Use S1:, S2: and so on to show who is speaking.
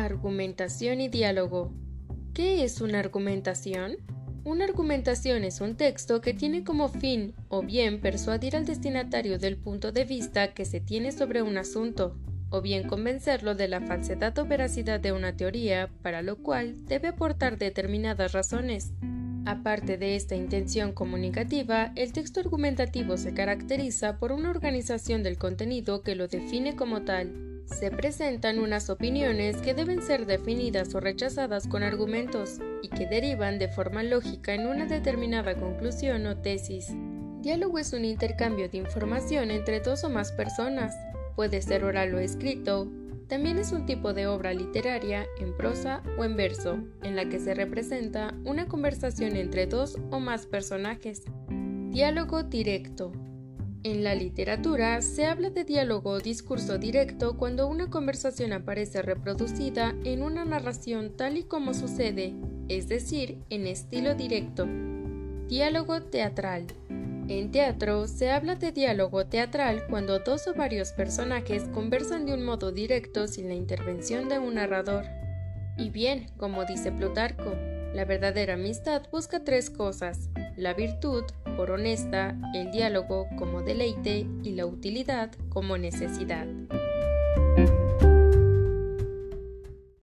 S1: Argumentación y diálogo. ¿Qué es una argumentación? Una argumentación es un texto que tiene como fin o bien persuadir al destinatario del punto de vista que se tiene sobre un asunto, o bien convencerlo de la falsedad o veracidad de una teoría, para lo cual debe aportar determinadas razones. Aparte de esta intención comunicativa, el texto argumentativo se caracteriza por una organización del contenido que lo define como tal se presentan unas opiniones que deben ser definidas o rechazadas con argumentos y que derivan de forma lógica en una determinada conclusión o tesis. Diálogo es un intercambio de información entre dos o más personas. Puede ser oral o escrito. También es un tipo de obra literaria en prosa o en verso, en la que se representa una conversación entre dos o más personajes. Diálogo directo en la literatura se habla de diálogo o discurso directo cuando una conversación aparece reproducida en una narración tal y como sucede, es decir, en estilo directo. Diálogo teatral. En teatro se habla de diálogo teatral cuando dos o varios personajes conversan de un modo directo sin la intervención de un narrador. Y bien, como dice Plutarco, la verdadera amistad busca tres cosas, la virtud, por honesta, el diálogo como deleite y la utilidad como necesidad.